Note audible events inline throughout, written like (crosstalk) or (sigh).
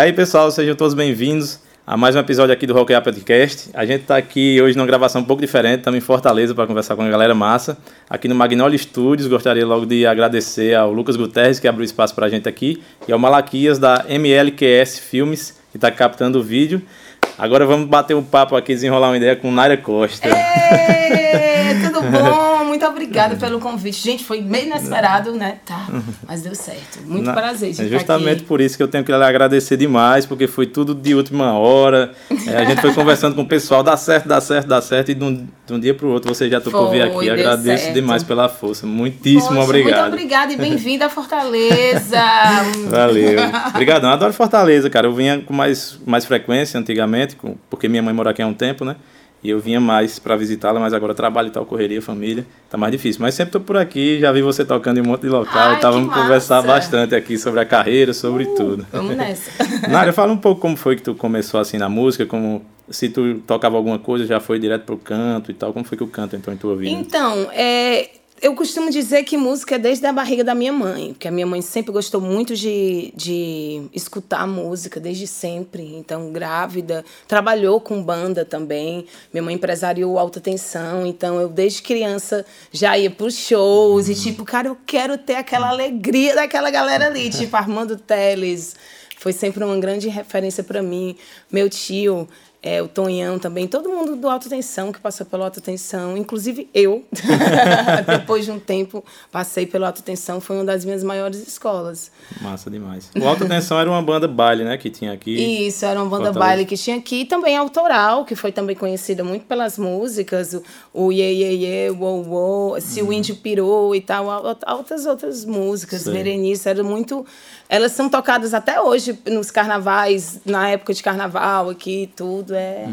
Aí, pessoal, sejam todos bem-vindos a mais um episódio aqui do Rock Up Podcast. A gente está aqui hoje numa gravação um pouco diferente, estamos em Fortaleza para conversar com a galera massa, aqui no Magnolia Studios. Gostaria logo de agradecer ao Lucas Guterres, que abriu espaço para a gente aqui, e ao Malaquias, da MLQS Filmes, que está captando o vídeo. Agora vamos bater um papo aqui, desenrolar uma ideia com Naira Costa. Ei, tudo bom? Muito obrigada pelo convite. Gente, foi meio inesperado, né? Tá, mas deu certo. Muito Na- prazer de É justamente aqui. por isso que eu tenho que lhe agradecer demais, porque foi tudo de última hora. É, a gente foi conversando com o pessoal, dá certo, dá certo, dá certo, e de um, de um dia para o outro você já tocou vir aqui. Agradeço certo. demais pela força. Muitíssimo Poxa, obrigado. Muito obrigada e bem-vinda a Fortaleza. (laughs) Valeu. Obrigadão. Adoro Fortaleza, cara. Eu vinha com mais, mais frequência antigamente, porque minha mãe mora aqui há um tempo, né? E eu vinha mais para visitá-la, mas agora trabalho e tal, correria, família, tá mais difícil. Mas sempre tô por aqui, já vi você tocando em um monte de local, Ai, tá? Vamos conversar massa. bastante aqui sobre a carreira, sobre tudo. Vamos nessa. (laughs) Nária, fala um pouco como foi que tu começou assim na música, como se tu tocava alguma coisa, já foi direto pro canto e tal, como foi que o canto entrou em tua vida? Então, é, eu costumo dizer que música é desde a barriga da minha mãe, porque a minha mãe sempre gostou muito de, de escutar música, desde sempre. Então, grávida, trabalhou com banda também. Minha mãe empresariou alta tensão, então eu desde criança já ia pros shows e tipo, cara, eu quero ter aquela alegria daquela galera ali, tipo Armando Teles. Foi sempre uma grande referência para mim. Meu tio, é, o Tonhão também, todo mundo do Alta Tensão que passou pelo Alta Tensão, inclusive eu. (laughs) (laughs) Depois de um tempo, passei pelo Alta Tensão, foi uma das minhas maiores escolas. Massa demais. O Alta Tensão era uma banda baile, né, que tinha aqui. Isso, era uma banda Fortaleza. baile que tinha aqui, e também autoral, que foi também conhecida muito pelas músicas, o, o Ye Ye Ye, Wo Wo, Se o Índio Pirou e tal, al- altas outras músicas, Sei. Berenice, era muito... Elas são tocadas até hoje nos carnavais, na época de carnaval aqui, tudo, é...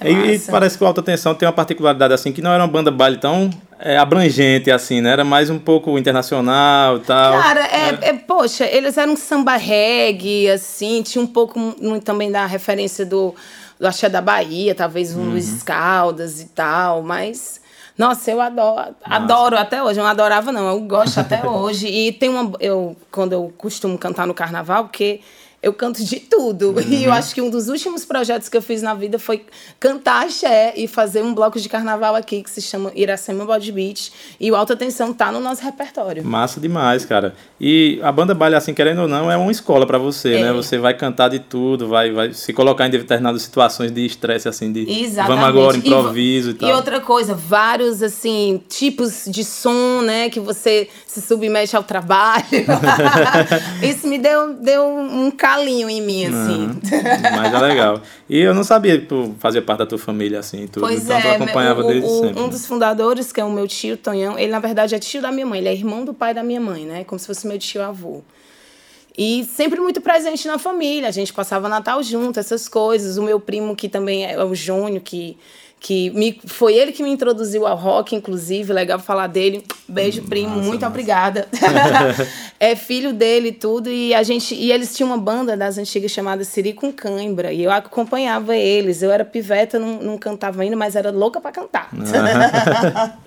é E, e parece que o Alta Tensão tem uma particularidade assim, que não era uma banda baile tão é, abrangente assim, né? Era mais um pouco internacional e tal. Cara, é, é, poxa, eles eram samba reggae, assim, tinha um pouco também da referência do, do Axé da Bahia, talvez um Luiz Caldas e tal, mas. Nossa, eu adoro, adoro até hoje. Eu não adorava, não, eu gosto até (laughs) hoje. E tem uma. Eu, quando eu costumo cantar no carnaval, porque eu canto de tudo. E eu acho que um dos últimos projetos que eu fiz na vida foi cantar axé e fazer um bloco de carnaval aqui que se chama Iracema Body Beach. E o Alta Tensão tá no nosso repertório. Massa demais, cara. E a banda baile, assim, querendo ou não, é uma escola pra você, É. né? Você vai cantar de tudo, vai, vai se colocar em determinadas situações de estresse, assim, de Exatamente. vamos agora, E improviso e, vo- tal. E outra coisa, vários assim tipos de som, né, que você se submete ao trabalho. (laughs) Isso me deu, deu um calinho em mim, assim. Mas é legal. E eu não sabia que tu fazia parte da tua família, assim, tudo. Pois então tu é, acompanhava o- desde o- sempre. um dos fundadores, que é o meu tio Tonhão, ele na verdade é tio da minha mãe, ele é irmão do pai da minha mãe, né? Como se fosse meu tio avô. E sempre muito presente na família, a gente passava Natal junto, essas coisas. O meu primo, que também é o Júnior, que, que me, foi ele que me introduziu ao rock, inclusive, legal falar dele. Beijo, primo, Massa, muito obrigada. (laughs) é filho dele e tudo, e a gente e eles tinham uma banda das antigas chamada Siri com Cãibra, e eu acompanhava eles. Eu era piveta, não, não cantava ainda, mas era louca pra cantar. (laughs)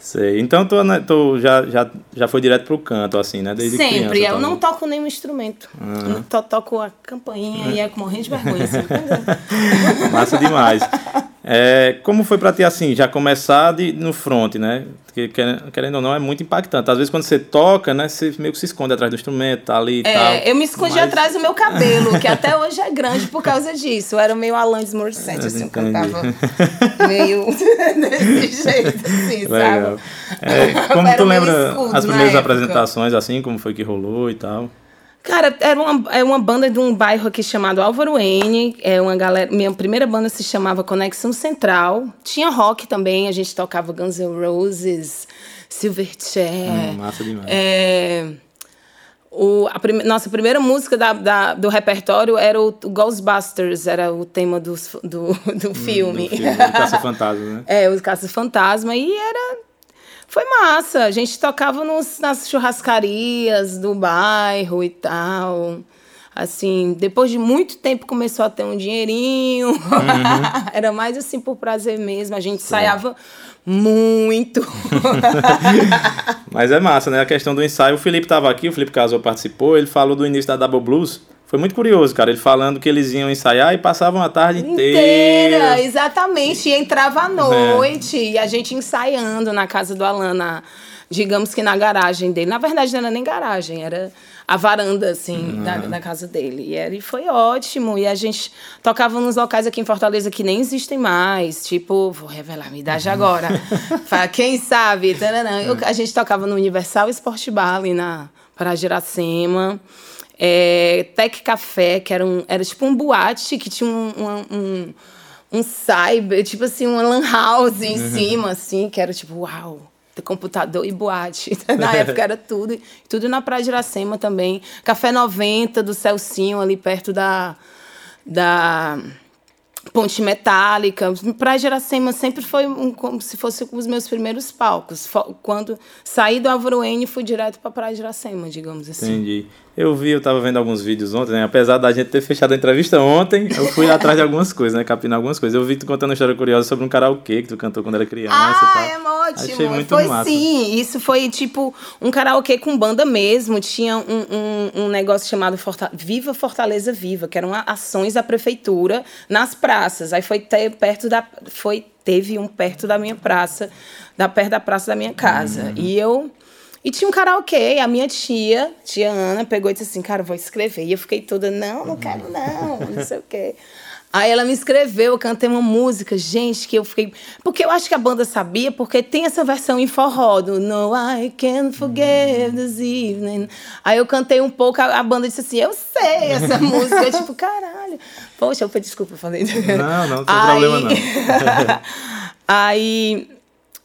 Sei. Então tu, né, tu já, já, já foi direto pro canto, assim, né? Desde Sempre, criança, eu também. não toco nenhum instrumento. To- toco a campainha e é morrendo de vergonha. assim. (laughs) Massa demais. É, como foi pra ti assim, já começar de, no front, né? Porque, querendo, ou não, é muito impactante. Às vezes quando você toca, né, você meio que se esconde atrás do instrumento, tá ali e tal. É, eu me escondi Mas- atrás do meu cabelo, que até (laughs) hoje é grande por causa disso. Eu era (laughs) meio Alanis (laughs) Morissette, assim, eu cantava meio desse jeito, assim, Legal. sabe? É, como tu lembra escudo as primeiras apresentações, assim, como foi que rolou e tal? Cara, era uma, é uma banda de um bairro aqui chamado Álvaro N. É uma galera. Minha primeira banda se chamava Conexão Central. Tinha rock também, a gente tocava Guns N' Roses, Silverchair. Hum, massa demais. É, o, a prime- nossa primeira música da, da- do repertório era o, o Ghostbusters, era o tema dos- do, (laughs) do, filme. Do filme, do Caça-Fantasma, né? (laughs) É, os Caça Fantasma. E era. Foi massa. A gente tocava nos, nas churrascarias do bairro e tal. Assim, depois de muito tempo começou a ter um dinheirinho. (laughs) Era mais assim por prazer mesmo. A gente ensaiava muito. (laughs) Mas é massa, né? A questão do ensaio. O Felipe estava aqui, o Felipe Casou participou, ele falou do início da Double Blues. Foi muito curioso, cara. Ele falando que eles iam ensaiar e passavam a tarde inteira. Inteira, exatamente. E entrava à noite. É. E a gente ensaiando na casa do Alana, digamos que na garagem dele. Na verdade, não era nem garagem, era a varanda, assim, uhum. da, da, casa dele. E, era, e foi ótimo. E a gente tocava nos locais aqui em Fortaleza que nem existem mais. Tipo, vou revelar minha idade agora. (laughs) Quem sabe? Eu, a gente tocava no Universal Sport Bar ali na para Giracema. É, Tech Café, que era, um, era tipo um boate que tinha um, um, um, um cyber, tipo assim, uma lan house em uhum. cima, assim, que era tipo, uau, computador e boate. (laughs) Na época era tudo, tudo na Praia de Iracema também. Café 90 do Celcinho, ali perto da, da Ponte Metálica. Praia de Iracema sempre foi um, como se fosse os meus primeiros palcos. Quando saí do N, fui direto para Praia de Iracema, digamos assim. Entendi. Eu vi, eu tava vendo alguns vídeos ontem, né? Apesar da gente ter fechado a entrevista ontem, eu fui atrás de algumas coisas, né? Capinando algumas coisas. Eu vi tu contando uma história curiosa sobre um karaokê que tu cantou quando era criança. Ah, é ótimo. Achei muito foi massa. sim. Isso foi tipo um karaokê com banda mesmo. Tinha um, um, um negócio chamado Forta Viva Fortaleza Viva, que eram ações da prefeitura nas praças. Aí foi ter perto da. Foi, teve um perto da minha praça, da perto da praça da minha casa. Uhum. E eu e tinha um karaokê, a minha tia, tia Ana, pegou e disse assim, cara, vou escrever. E eu fiquei toda, não, não quero não, não sei o quê. Aí ela me escreveu, eu cantei uma música, gente, que eu fiquei. Porque eu acho que a banda sabia, porque tem essa versão em forró do No, I can't forget this evening. Aí eu cantei um pouco, a, a banda disse assim: Eu sei essa (laughs) música. Eu, tipo, caralho. Poxa, eu falei, desculpa, eu falei. Não, não, não tem aí... problema não. (laughs) (laughs) aí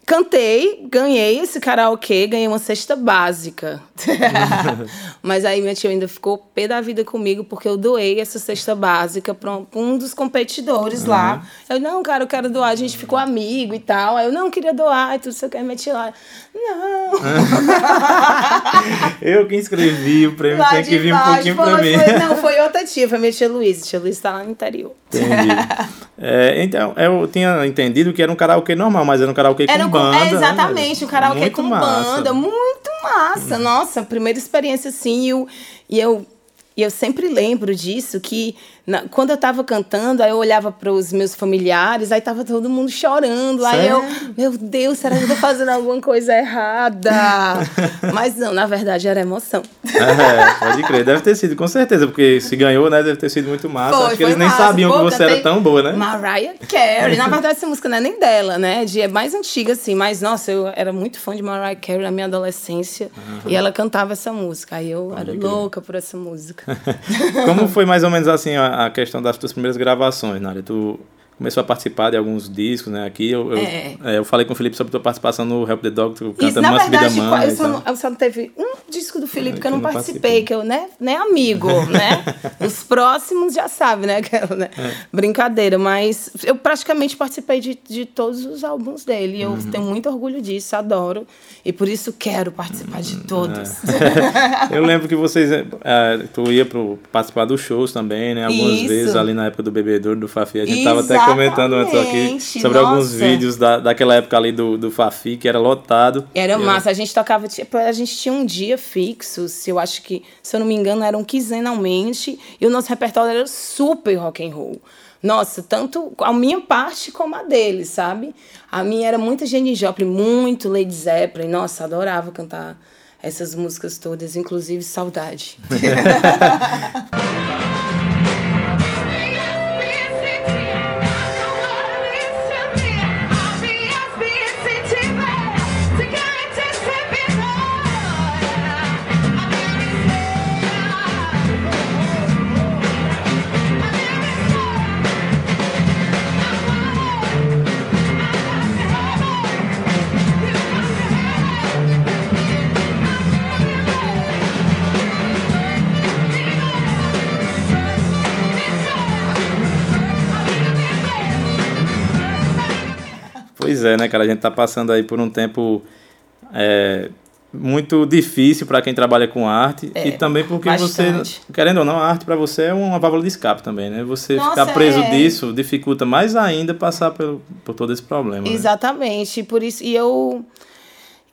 Cantei, ganhei esse karaokê, ganhei uma cesta básica. (laughs) Mas aí minha tia ainda ficou pé da vida comigo porque eu doei essa cesta básica para um dos competidores uhum. lá. Eu, não, cara, eu quero doar. A gente ficou amigo e tal. Aí eu não queria doar e tudo, você quer meter lá. Não. (laughs) eu que inscrevi, o prêmio lá tem que vir um pouquinho para mim. Foi, não, foi outra tia, foi minha tia Luiz. Tia Luiz está lá no interior. Entendi. (laughs) É, então, eu tinha entendido que era um karaokê normal, mas era um karaokê era com banda. É, exatamente, né? um karaokê muito com massa. banda. Muito massa. Nossa, primeira experiência assim. E eu, e eu, e eu sempre lembro disso, que na, quando eu tava cantando, aí eu olhava para os meus familiares, aí tava todo mundo chorando. Sério? Aí eu, meu Deus, será que eu tô fazendo alguma coisa errada? (laughs) Mas não, na verdade era emoção. É, pode crer, deve ter sido, com certeza, porque se ganhou, né, deve ter sido muito massa. Foi, Acho que eles nem massa. sabiam Pô, que você era tão boa, né? Mariah Carey. Na verdade, essa música não é nem dela, né? De, é mais antiga, assim, mas nossa, eu era muito fã de Mariah Carey na minha adolescência uhum. e ela cantava essa música. Aí eu pode era crer. louca por essa música. (laughs) Como foi mais ou menos assim a a questão das tuas primeiras gravações, Nádia. Tu começou a participar de alguns discos, né? Aqui eu, é. eu, é, eu falei com o Felipe sobre a tua participação no Help the Dog, tu canta Must Be the Man. Eu só, não, eu só não teve um disco do Felipe é, que eu não, participei, que eu, né, nem amigo, (laughs) né? Os próximos já sabem, né? Aquela, né? É. Brincadeira, mas eu praticamente participei de, de todos os álbuns dele. Eu uhum. tenho muito orgulho disso, adoro. E por isso quero participar de todos. É. (laughs) eu lembro que vocês. Uh, tu ia pro, participar dos shows também, né? Algumas isso. vezes ali na época do Bebedouro, do Fafi. A gente Exatamente. tava até comentando antes aqui sobre Nossa. alguns vídeos da, daquela época ali do, do Fafi, que era lotado. Era massa. A gente tocava, tipo, a gente tinha um dia fixo, se eu acho que, se eu não me engano, eram quinzenalmente, e o nosso repertório era super rock and roll. Nossa, tanto a minha parte como a dele, sabe? A minha era muito Jenny Joplin, muito Lady Zeppelin. Nossa, adorava cantar essas músicas todas, inclusive Saudade. (laughs) (laughs) cara? A gente tá passando aí por um tempo é, muito difícil para quem trabalha com arte é, e também porque bastante. você, querendo ou não, a arte para você é uma válvula de escape também, né? Você Nossa, ficar preso é... disso dificulta mais ainda passar por, por todo esse problema. Né? Exatamente, né? por isso e eu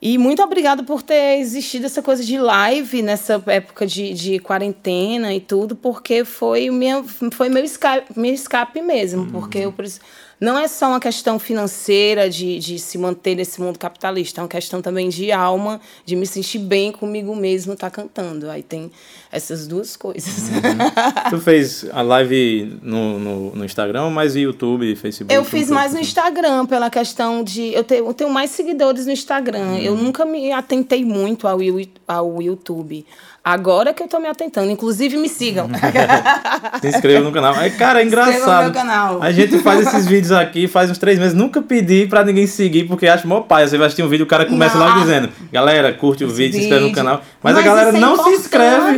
E muito obrigada por ter existido essa coisa de live nessa época de, de quarentena e tudo, porque foi, minha, foi meu, escape, meu escape mesmo. Uhum. Porque eu não é só uma questão financeira de, de se manter nesse mundo capitalista, é uma questão também de alma, de me sentir bem comigo mesmo estar tá cantando. Aí tem essas duas coisas. Uhum. (laughs) tu fez a live no, no, no Instagram, mais YouTube, Facebook? Eu fiz mais no Instagram, pela questão de. Eu tenho, eu tenho mais seguidores no Instagram. Uhum. Eu nunca me atentei muito ao, ao YouTube. Agora que eu tô me atentando. Inclusive, me sigam. (laughs) Se inscreva no canal. Aí, cara, é engraçado. No canal. A gente faz esses (laughs) vídeos aqui faz uns três meses. Nunca pedi pra ninguém seguir, porque acho mó pai. Você vai assistir um vídeo, o cara começa não. logo dizendo: Galera, curte o vídeo, se inscreve no canal. Mas, Mas a galera é não se inscreve.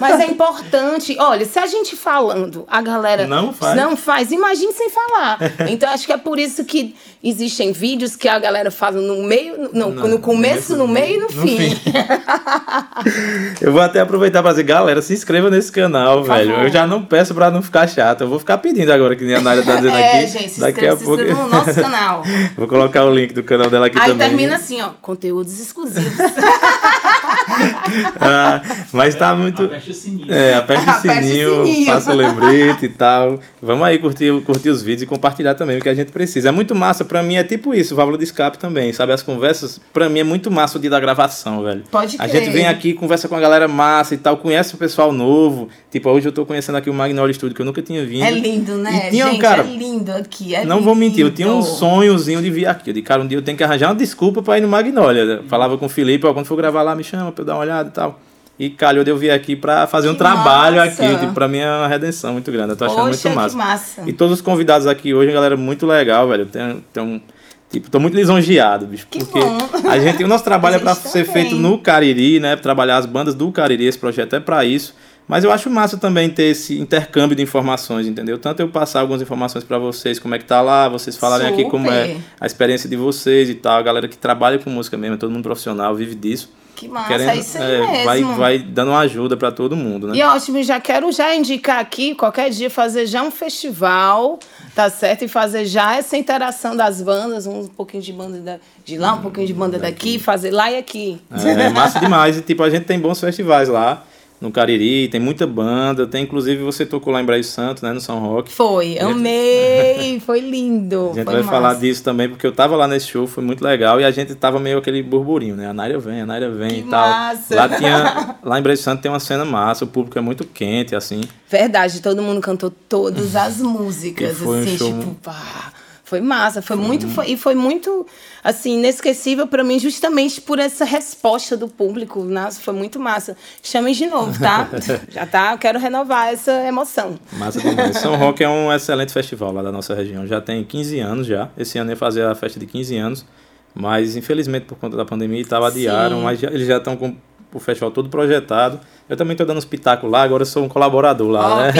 Mas é importante. Olha, se a gente falando, a galera não faz. Não faz. Imagine sem falar. (laughs) Então, acho que é por isso que existem vídeos que a galera faz no meio, no, no, no começo, no meio e no, no fim. fim. Eu vou até aproveitar para dizer, galera, se inscreva nesse canal, Por velho. Favor. Eu já não peço para não ficar chato. Eu vou ficar pedindo agora, que nem a Nádia tá dizendo (laughs) é, aqui. Gente, se Daqui a pouco. no nosso canal. (laughs) vou colocar o link do canal dela aqui Aí também. Aí termina assim, ó, conteúdos exclusivos. (laughs) ah, mas tá muito. Aperte o sininho. É, aperte o sininho, sininho. faça o lembrete e tal. Vamos aí curtir, curtir os vídeos e compartilhar também o que a gente precisa. É muito massa, pra mim é tipo isso, válvula de escape também, sabe? As conversas, pra mim é muito massa o dia da gravação, velho. Pode crer. A gente vem aqui, conversa com a galera massa e tal, conhece o pessoal novo. Tipo, hoje eu tô conhecendo aqui o Magnolia Studio, que eu nunca tinha vindo. É lindo, né? E tinha, gente, cara, é lindo aqui. É não lindo. vou mentir, eu tinha um sonhozinho de vir aqui. Eu disse, cara, um dia eu tenho que arranjar uma desculpa pra ir no Magnolia. Falava com o Felipe, ó, quando for gravar lá, me chama pra eu dar uma olhada e tal. E calhou de eu vir aqui para fazer que um trabalho massa. aqui. Tipo, pra mim é uma redenção muito grande. Eu tô achando Poxa, muito massa. massa. E todos os convidados aqui hoje, galera, muito legal, velho. Tem, tem um, tipo, tô muito lisonjeado, bicho. Que porque bom. a gente, o nosso (laughs) trabalho é para ser feito no Cariri, né? Trabalhar as bandas do Cariri. Esse projeto é para isso. Mas eu acho massa também ter esse intercâmbio de informações, entendeu? Tanto eu passar algumas informações para vocês, como é que tá lá, vocês falarem Super. aqui como é a experiência de vocês e tal, a galera que trabalha com música mesmo, é todo mundo profissional, vive disso. Que massa, Querendo, é isso aí é, mesmo. Vai, vai dando uma ajuda para todo mundo, né? E ótimo, já quero já indicar aqui, qualquer dia, fazer já um festival, tá certo? E fazer já essa interação das bandas, um pouquinho de banda de lá, um pouquinho de banda daqui, fazer lá e aqui. É, é massa demais. E tipo, a gente tem bons festivais lá no Cariri, tem muita banda, tem inclusive você tocou lá em Brasil Santo, né, no São Roque. Foi, gente... amei, (laughs) foi lindo. A gente vai massa. falar disso também, porque eu tava lá nesse show, foi muito legal, e a gente tava meio aquele burburinho, né, a Nária vem, a Nária vem que e tal. Massa. Lá, tinha, (laughs) lá em Brasil Santo tem uma cena massa, o público é muito quente, assim. Verdade, todo mundo cantou todas as (laughs) músicas, assim, um show... tipo, pá foi massa, foi muito foi, e foi muito assim inesquecível para mim justamente por essa resposta do público, nossa, foi muito massa. Chamem de novo, tá? (laughs) Já tá, eu quero renovar essa emoção. Massa demais. São Roque é um excelente festival lá da nossa região. Já tem 15 anos já. Esse ano ia fazer a festa de 15 anos, mas infelizmente por conta da pandemia e tal adiaram, mas já, eles já estão com o festival todo projetado. Eu também estou dando pitacos lá, agora eu sou um colaborador lá, oh, né?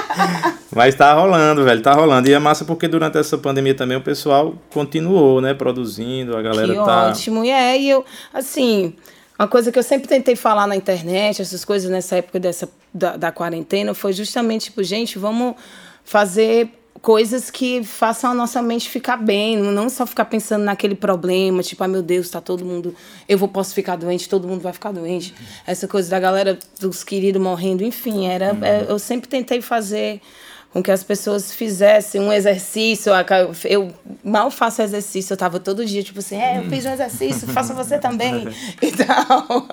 (laughs) (laughs) Mas tá rolando, velho, tá rolando. E é massa porque durante essa pandemia também o pessoal continuou, né, produzindo, a galera que tá. Ótimo, e é, e eu, assim, uma coisa que eu sempre tentei falar na internet, essas coisas nessa época dessa, da, da quarentena, foi justamente, tipo, gente, vamos fazer coisas que façam a nossa mente ficar bem, não só ficar pensando naquele problema, tipo, ah, meu Deus, tá todo mundo, eu vou posso ficar doente, todo mundo vai ficar doente. Essa coisa da galera dos queridos morrendo, enfim, era uhum. é, eu sempre tentei fazer com que as pessoas fizessem um exercício. Eu mal faço exercício, eu tava todo dia, tipo assim, é, eu fiz um exercício, faça você também. (laughs) Então.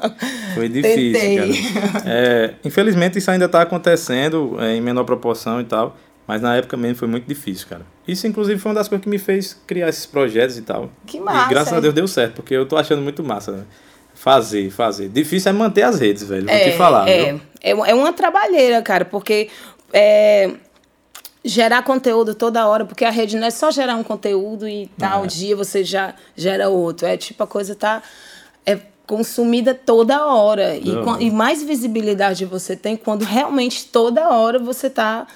Foi difícil. É, infelizmente isso ainda está acontecendo é, em menor proporção e tal. Mas na época mesmo foi muito difícil, cara. Isso, inclusive, foi uma das coisas que me fez criar esses projetos e tal. Que massa. E graças a Deus deu certo, porque eu tô achando muito massa, né? Fazer, fazer. Difícil é manter as redes, velho. Vou é, te falar. É, é, é uma trabalheira, cara, porque é, gerar conteúdo toda hora, porque a rede não é só gerar um conteúdo e tal é. dia você já gera outro. É tipo a coisa tá. É, consumida toda hora. E, e mais visibilidade você tem quando realmente toda hora você está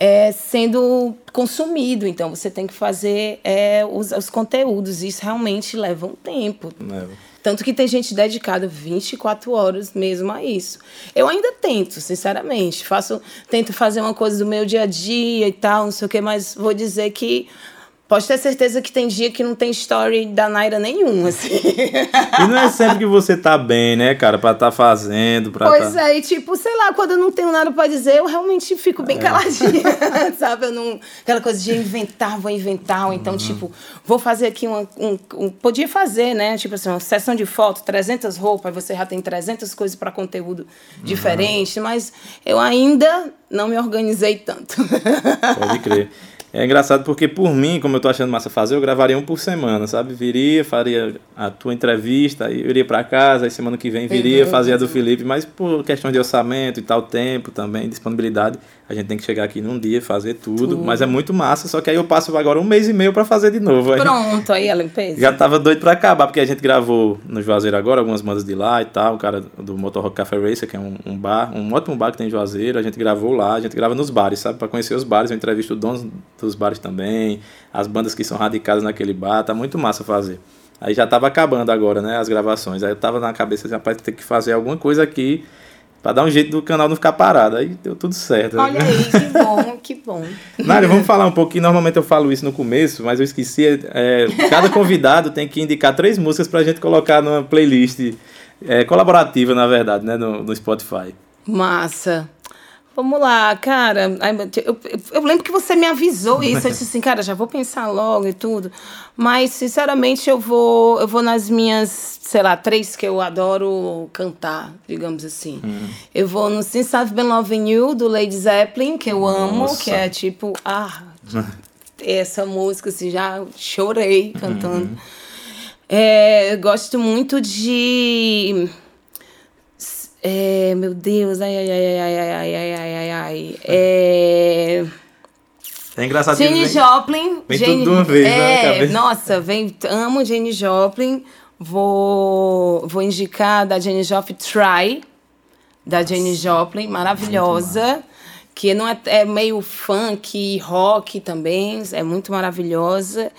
é, sendo consumido. Então você tem que fazer é, os, os conteúdos. Isso realmente leva um tempo. Leva. Tanto que tem gente dedicada 24 horas mesmo a isso. Eu ainda tento, sinceramente. Faço, tento fazer uma coisa do meu dia a dia e tal, não sei o quê, mas vou dizer que pode ter certeza que tem dia que não tem story da Naira nenhum, assim. E não é sempre que você tá bem, né, cara, pra tá fazendo, pra Pois tá... é, e tipo, sei lá, quando eu não tenho nada pra dizer, eu realmente fico bem caladinha, (laughs) sabe? Eu não. Aquela coisa de inventar, vou inventar, ou então, tipo, vou fazer aqui uma. Um, um- podia fazer, né? Tipo assim, uma sessão de foto, 300 roupas, você já tem 300 coisas pra conteúdo diferente, mas eu ainda não me organizei tanto. Pode crer. É engraçado porque, por mim, como eu tô achando massa fazer, eu gravaria um por semana, sabe? Viria, faria a tua entrevista, aí eu iria pra casa, aí semana que vem viria, fazia a do Felipe, mas por questão de orçamento e tal, tempo também, disponibilidade, a gente tem que chegar aqui num dia, fazer tudo, mas é muito massa, só que aí eu passo agora um mês e meio pra fazer de novo. Pronto, aí a limpeza. já tava doido pra acabar, porque a gente gravou no Juazeiro agora, algumas bandas de lá e tal, o cara do Motor Rock Café Racer, que é um, um bar, um ótimo bar que tem em Juazeiro, a gente gravou lá, a gente grava nos bares, sabe? Pra conhecer os bares, eu entrevisto donos dos bares também, as bandas que são radicadas naquele bar, tá muito massa fazer. Aí já tava acabando agora, né, as gravações, aí eu tava na cabeça, assim, rapaz, tem que fazer alguma coisa aqui pra dar um jeito do canal não ficar parado, aí deu tudo certo. Olha aí, que bom, que bom. (laughs) Nária, vamos falar um pouquinho. Normalmente eu falo isso no começo, mas eu esqueci. É, cada convidado tem que indicar três músicas pra gente colocar numa playlist é, colaborativa, na verdade, né, no, no Spotify. Massa. Vamos lá, cara. Eu, eu, eu lembro que você me avisou isso. Eu disse assim, cara, já vou pensar logo e tudo. Mas, sinceramente, eu vou, eu vou nas minhas, sei lá, três que eu adoro cantar, digamos assim. Eu vou no Since I've Been Loving You, do Lady Zeppelin, que eu amo, Nossa. que é tipo, ah, (laughs) essa música, assim, já chorei cantando. É, eu gosto muito de. É, meu Deus, ai, ai, ai, ai, ai, ai, ai, ai, ai, ai. É. É engraçado Jane vem- Joplin. vem Jane, tudo de uma vez, né, na é, cabeça. Nossa, vem, amo Jane Joplin. Vou, vou indicar da Jane Joplin Try, da Jane Joplin, maravilhosa. Que não é, é meio funk, rock também, é muito maravilhosa.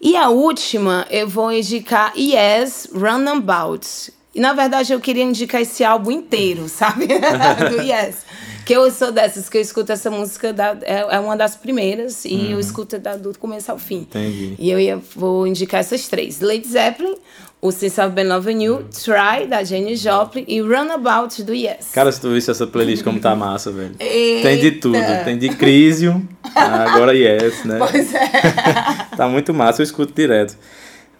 E a última, eu vou indicar Yes, Runabout. E na verdade eu queria indicar esse álbum inteiro, (laughs) sabe? Do Yes. Que eu sou dessas, que eu escuto essa música, da, é, é uma das primeiras, e eu escuto da, do começo ao fim. Entendi. E eu ia, vou indicar essas três: Led Zeppelin, o Since I've Been Loving You, Try, da Jane Joplin, e Runabout, do Yes. Cara, se tu visse essa playlist como tá massa, velho. Eita. Tem de tudo. Tem de Crisium, agora Yes, né? Pois é. (laughs) tá muito massa, eu escuto direto.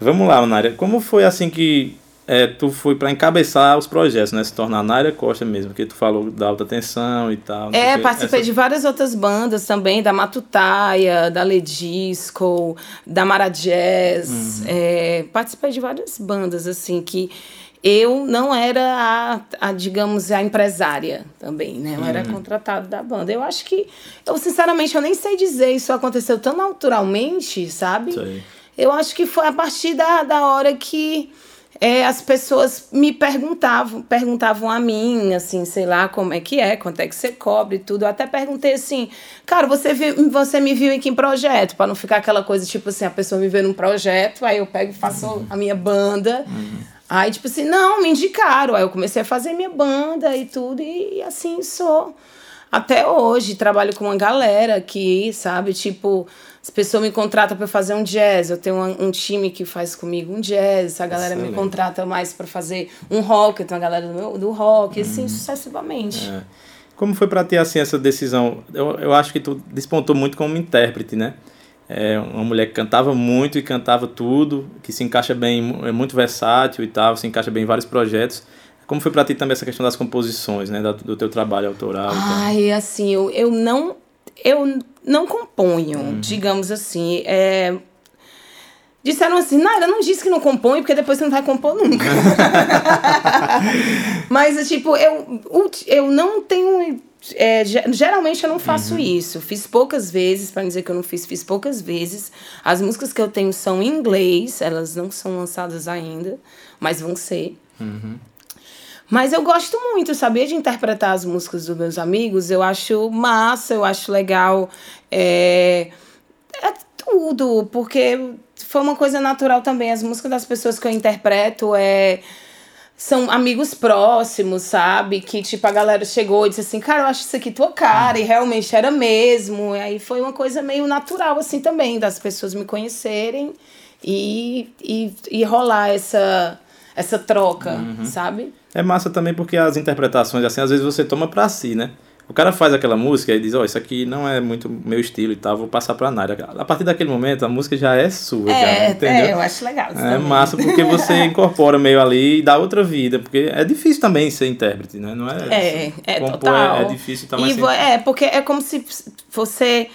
Vamos lá, Nária. Como foi assim que é, tu foi pra encabeçar os projetos, né? Se tornar Nária Costa mesmo, porque tu falou da alta tensão e tal. É, participei Essa- de várias outras bandas também, da Matutaia, da Ledisco, da Mara Jazz. Uhum. É, participei de várias bandas, assim, que eu não era a, a, digamos, a empresária também, né? Eu Uhum. era contratada da banda. Eu acho que, eu sinceramente, eu nem sei dizer, isso aconteceu tão naturalmente, sabe? Sei. Eu acho que foi a partir da, da hora que é, as pessoas me perguntavam, perguntavam a mim, assim, sei lá, como é que é, quanto é que você cobra e tudo. Eu até perguntei assim, cara, você, viu, você me viu em que projeto? Pra não ficar aquela coisa, tipo assim, a pessoa me vê num projeto, aí eu pego e faço a minha banda. Aí, tipo assim, não, me indicaram. Aí eu comecei a fazer minha banda e tudo, e, e assim sou. Até hoje, trabalho com uma galera aqui, sabe? Tipo, as pessoas me contratam para fazer um jazz. Eu tenho um, um time que faz comigo um jazz. A galera Excelente. me contrata mais para fazer um rock. Eu tenho a galera do, meu, do rock, assim, sucessivamente. É. Como foi pra ti assim essa decisão? Eu, eu acho que tu despontou muito como intérprete, né? É uma mulher que cantava muito e cantava tudo, que se encaixa bem, é muito versátil e tal, se encaixa bem em vários projetos. Como foi pra ti também essa questão das composições, né? Da- Do teu trabalho autoral? e? Ai, assim, eu, eu não. Eu não componho, digamos assim. É, Disseram assim, Naira, não disse que não compõe, porque depois você não vai compor nunca. (laughs) Mas, tipo, eu, eu não tenho. é, ge- geralmente eu não faço isso. Fiz poucas vezes, para dizer que eu não fiz, fiz poucas vezes. As músicas que eu tenho são em inglês, elas não são lançadas ainda, mas vão ser. Mas eu gosto muito, sabia, de interpretar as músicas dos meus amigos. Eu acho massa, eu acho legal. É, é tudo, porque foi uma coisa natural também. As músicas das pessoas que eu interpreto é são amigos próximos, sabe? Que, tipo, a galera chegou e disse assim, cara, eu acho isso aqui tua cara, e realmente era mesmo. E aí foi uma coisa meio natural, assim, também, das pessoas me conhecerem e, e, e rolar essa, essa troca, uhum. sabe? É massa também porque as interpretações, assim, às vezes você toma pra si, né? O cara faz aquela música e diz, ó, oh, isso aqui não é muito meu estilo e tal, vou passar pra Nária. A partir daquele momento, a música já é sua, é, já, entendeu? É, eu acho legal É também. massa porque você (laughs) incorpora meio ali e dá outra vida, porque é difícil também ser intérprete, né? Não é, é, é total. É, é difícil também e É, porque é como se você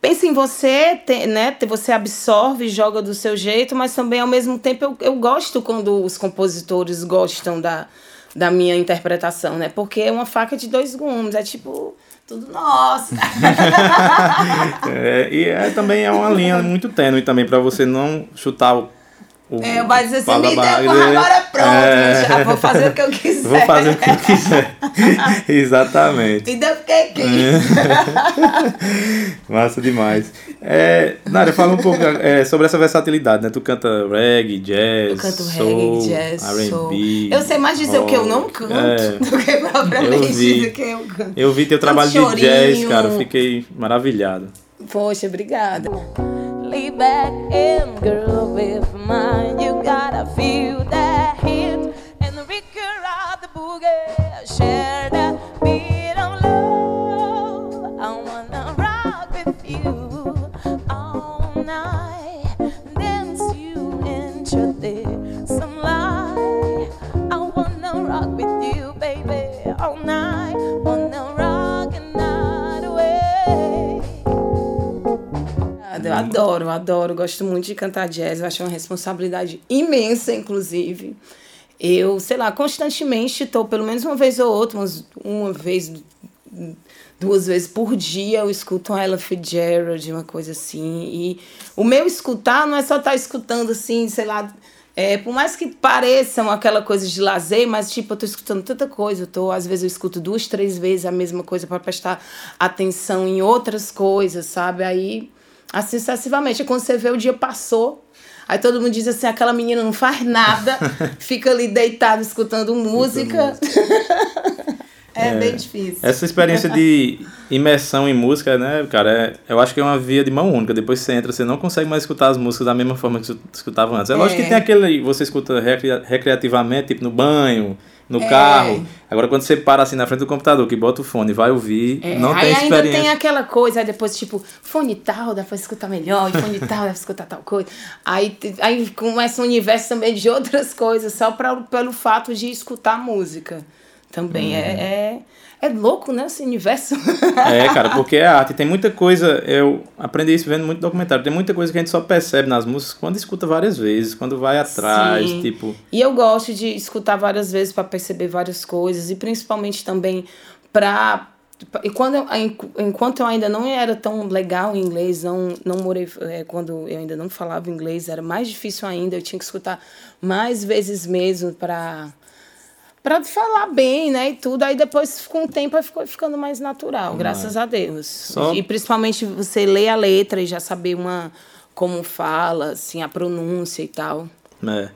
pensa em você, né? Você absorve, joga do seu jeito, mas também ao mesmo tempo eu, eu gosto quando os compositores gostam da da minha interpretação, né? Porque é uma faca de dois gumes, é tipo tudo nosso. (laughs) é, e é, também é uma linha muito tênue também para você não chutar o o, é, vai dizer assim, me deu agora pronto, é... já (laughs) vou fazer o que eu quiser. Vou fazer o que eu quiser. (laughs) Exatamente. E deu porque quis. (laughs) Massa demais. É, Nária, fala um pouco é, sobre essa versatilidade, né? Tu canta reggae, jazz, Eu canto soul, reggae, jazz, R&B. Eu sei mais dizer rock, o que eu não canto é, do que propriamente dizer o que eu canto. Eu vi teu trabalho de jazz, cara, fiquei maravilhado. Poxa, obrigada. Lay back and girl with mine. You gotta feel that hit and the rigor of the boogie. Share that adoro, gosto muito de cantar jazz, eu acho uma responsabilidade imensa, inclusive. Eu, sei lá, constantemente estou, pelo menos uma vez ou outra, umas, uma vez, duas vezes por dia, eu escuto um Ella Fitzgerald, uma coisa assim. E o meu escutar não é só estar tá escutando assim, sei lá, é, por mais que pareçam aquela coisa de lazer, mas tipo, eu tô escutando tanta coisa, eu tô, às vezes eu escuto duas, três vezes a mesma coisa para prestar atenção em outras coisas, sabe? Aí assim sucessivamente. Quando você vê o dia passou, aí todo mundo diz assim: aquela menina não faz nada, (laughs) fica ali deitado escutando música. é, (laughs) é, bem difícil. Essa experiência de imersão em música, né, cara, é, eu acho que é uma via de mão única. Depois você entra, você não consegue mais escutar as músicas da mesma forma que você escutava antes. É, é. lógico que tem aquele. Você escuta recreativamente, tipo no banho no é. carro. Agora, quando você para assim na frente do computador, que bota o fone vai ouvir, é. não tem aí experiência. ainda tem aquela coisa, aí depois, tipo, fone tal, dá pra escutar melhor, e fone tal, dá pra escutar tal coisa. Aí, aí começa um universo também de outras coisas, só pra, pelo fato de escutar música. Também hum. é, é é louco, né, esse universo. é, cara, porque é arte. Tem muita coisa, eu aprendi isso vendo muito documentário. Tem muita coisa que a gente só percebe nas músicas quando escuta várias vezes, quando vai atrás, Sim. tipo. E eu gosto de escutar várias vezes para perceber várias coisas e principalmente também para e quando eu, enquanto eu ainda não era tão legal em inglês, não, não morei, é, quando eu ainda não falava inglês, era mais difícil ainda, eu tinha que escutar mais vezes mesmo para para falar bem, né, e tudo. Aí depois, com o tempo, ficou ficando mais natural, graças a Deus. Só... E principalmente você ler a letra e já saber uma como fala, assim, a pronúncia e tal. É.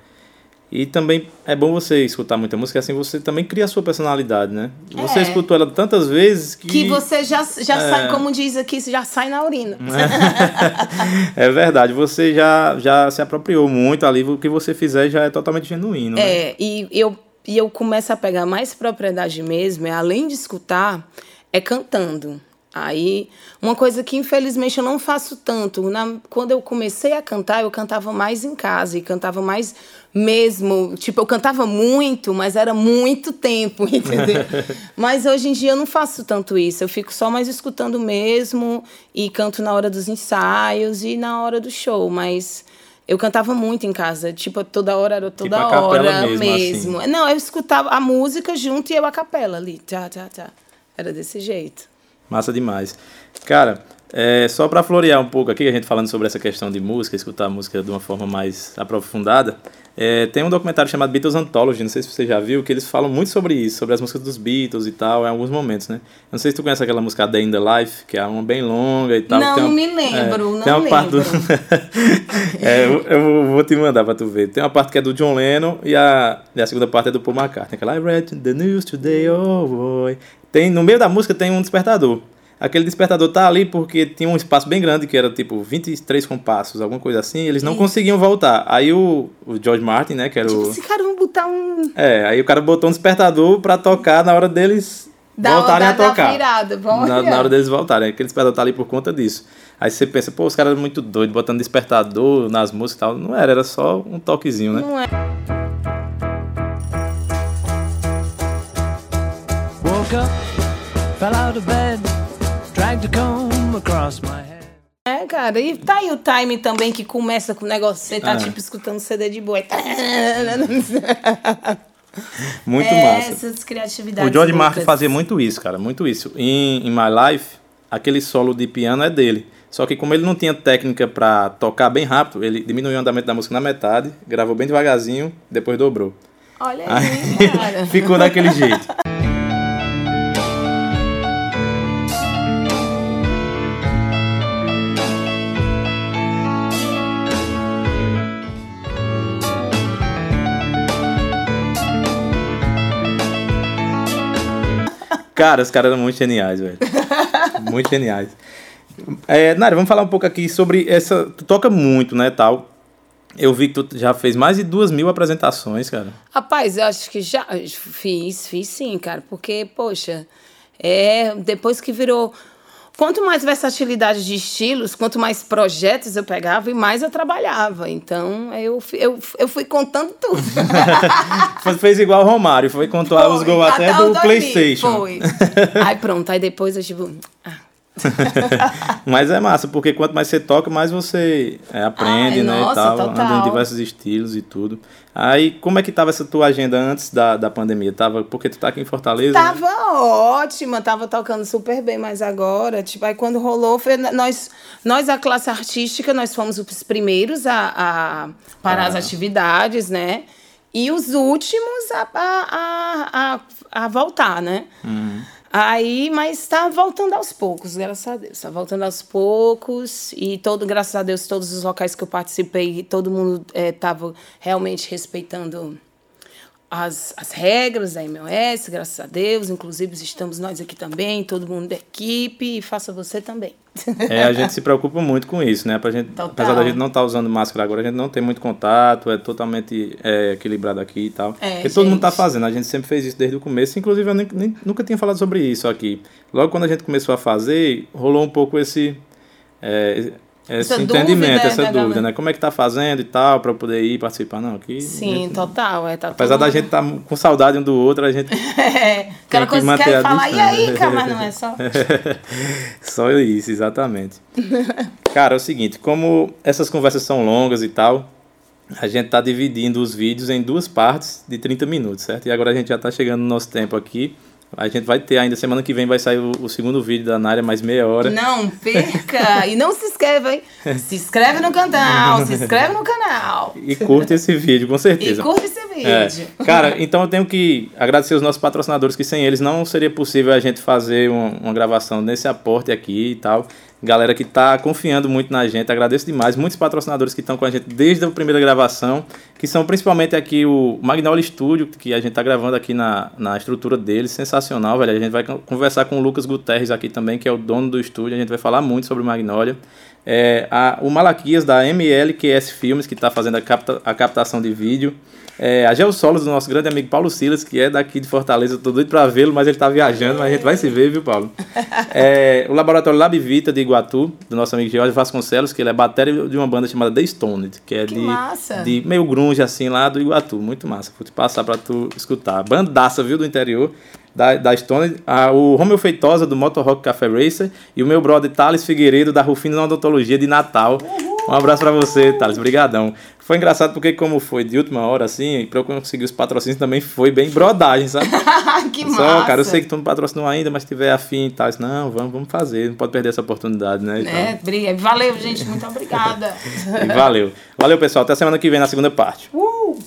E também é bom você escutar muita música, assim você também cria a sua personalidade, né? Você é. escutou ela tantas vezes que. Que você já, já é. sai, como diz aqui, já sai na urina. (laughs) É. verdade, você já, já se apropriou muito ali, o que você fizer já é totalmente genuíno. Né? É, e eu e eu começo a pegar mais propriedade mesmo, é além de escutar, é cantando. Aí, uma coisa que infelizmente eu não faço tanto. Na, quando eu comecei a cantar, eu cantava mais em casa e cantava mais mesmo. Tipo, eu cantava muito, mas era muito tempo, (laughs) entendeu? (laughs) mas hoje em dia eu não faço tanto isso. Eu fico só mais escutando mesmo e canto na hora dos ensaios e na hora do show. Mas eu cantava muito em casa, tipo, toda hora era toda tipo hora mesmo. mesmo. Assim. Não, eu escutava a música junto e eu a capela ali. Tá, tá, tá. Era desse jeito. Massa demais. Cara, É, só para florear um pouco aqui, a gente falando sobre essa questão de música, escutar a música de uma forma mais aprofundada, é, tem um documentário chamado Beatles Anthology, não sei se você já viu, que eles falam muito sobre isso, sobre as músicas dos Beatles e tal, em alguns momentos, né? Não sei se tu conhece aquela música Day in the Life, que é uma bem longa e tal. Não, uma, me lembro, é, não tem uma lembro. Parte do... (laughs) é, eu, eu, vou te mandar pra tu ver. Tem uma parte que é do John Lennon e a, e a segunda parte é do Paul McCartney. Aquela I read the news today, oh boy. Tem, no meio da música tem um despertador. Aquele despertador tá ali porque tinha um espaço bem grande, que era tipo 23 compassos, alguma coisa assim, eles não conseguiam voltar. Aí o, o George Martin, né, que era tipo, o... esse cara vai botar um... É, aí o cara botou um despertador pra tocar na hora deles Da, voltarem da, a tocar. Da virada, vamos Na, na hora deles voltarem. Aquele despertador tá ali por conta disso. Aí você pensa, pô, os caras eram muito doidos, botando despertador nas músicas e tal. Não era, era só um toquezinho, né? Não é. Woke up, fell out of bed, a comb across my head. É, cara, e tá aí o time também que começa com o negócio, você tá É. tipo escutando CD de boi. (laughs) Muito é, massa. Essas criatividades. O George Martin fazia muito isso, cara, muito isso. Em, em My Life, aquele solo de piano é dele. Só que como ele não tinha técnica pra tocar bem rápido, ele diminuiu o andamento da música na metade, gravou bem devagarzinho, depois dobrou. Olha Aí aí, cara. (laughs) ficou daquele jeito. Cara, os caras eram muito geniais, velho. (laughs) Muito geniais. É, Nara, vamos falar um pouco aqui sobre essa. Tu toca muito, né, tal. Eu vi que tu já fez mais de duas mil apresentações, cara. Rapaz, eu acho que já fiz, fiz sim, cara, porque, poxa, é, depois que virou. Quanto mais versatilidade de estilos, quanto mais projetos eu pegava e mais eu trabalhava. Então, eu, fui- eu, eu fui contando tudo. (laughs) Fez igual o Romário, foi contar os gols até o do 2000, PlayStation. Foi. Aí pronto, aí depois eu tipo. ah, (laughs) Mas é massa, porque quanto mais você toca, mais você é, aprende, Ai, né? nossa, e tal, total. anda em diversos estilos e tudo. Aí, como é que tava essa tua agenda antes da, da pandemia? Tava, porque tu tá aqui em Fortaleza? né? Tava ótima, tava tocando super bem, mas agora, tipo, aí quando rolou, foi, nós, nós, a classe artística, nós fomos os primeiros a, a parar as Ah. atividades, né? E os últimos a, a, a, a, voltar, né? Aí, mas tá voltando aos poucos, graças a Deus. Tá voltando aos poucos e todo, graças a Deus, todos os locais que eu participei, todo mundo eh, tava realmente respeitando as, as regras da MLS, graças a Deus. Inclusive, estamos nós aqui também, todo mundo da equipe, e faça você também. É, a gente se preocupa muito com isso, né? Pra gente, Total. apesar da gente não estar usando máscara agora, a gente não tem muito contato, é totalmente é, equilibrado aqui e tal. É, Porque todo mundo tá gente. fazendo, a gente sempre fez isso desde o começo, inclusive eu nem, nem- nunca tinha falado sobre isso aqui. Logo quando a gente começou a fazer, rolou um pouco esse, é, esse Essa entendimento, dúvida, essa né, dúvida, galera? né? Como é que tá fazendo e tal, pra eu poder ir participar? Não, aqui. Sim, gente- total. É, tá Apesar todo da gente estar com saudade um do outro, a gente. (laughs) É, aquela que coisa que quer falar, e aí, cara, mas não é só. (laughs) Só isso, exatamente. Cara, é o seguinte, como essas conversas são longas e tal, a gente tá dividindo os vídeos em duas partes de 30 minutos, certo? E agora a gente já tá chegando no nosso tempo aqui. A gente vai ter ainda, semana que vem vai sair o, o segundo vídeo da Nária, mais meia hora. Não perca! E não se inscreva, hein? Se inscreve no canal, se inscreve no canal. E curte esse vídeo, com E certeza. curte esse vídeo. É. Cara, então eu tenho que agradecer os nossos patrocinadores, que sem eles não seria possível a gente fazer um- uma gravação nesse aporte aqui e tal. Galera que tá confiando muito na gente, agradeço demais. Muitos patrocinadores que estão com a gente desde a primeira gravação, que são principalmente aqui o Magnolia Studio, que a gente tá gravando aqui na, na estrutura deles, sensacional, velho. A gente vai con- conversar com o Lucas Guterres aqui também, que é o dono do estúdio, a gente vai falar muito sobre o Magnolia. É, a- o Malaquias da MLQS Filmes, que está fazendo a, capta- a captação de vídeo. É, a Geossolos do nosso grande amigo Paulo Silas, que é daqui de Fortaleza. Eu tô doido para vê-lo, mas ele tá viajando, mas a gente vai se ver, viu, Paulo? (laughs) É, o Laboratório Lab Vita de Iguatu, do nosso amigo George Vasconcelos, que ele é bateria de uma banda chamada The Stoned, que é Que de, massa. de meio grunge, assim, lá do Iguatu. Muito massa. Vou te passar para tu escutar. Bandaça, viu, do interior. Da, da Stone, a, o Romeu Feitosa do Motor Rock Café Racer e o meu brother Thales Figueiredo da Rufino Odontologia de Natal. Um abraço pra você, Thales. Brigadão. Foi engraçado porque como foi de última hora assim, pra eu conseguir os patrocínios também foi bem brodagem, sabe? (laughs) Que Só, massa. cara, eu sei que tu não patrocinou ainda, mas se tiver afim e tal, não, vamos, vamos fazer, não pode perder essa oportunidade, né? É, briga. Valeu, gente. Muito obrigada. (laughs) Valeu. Valeu, pessoal. Até semana que vem na segunda parte. Uh!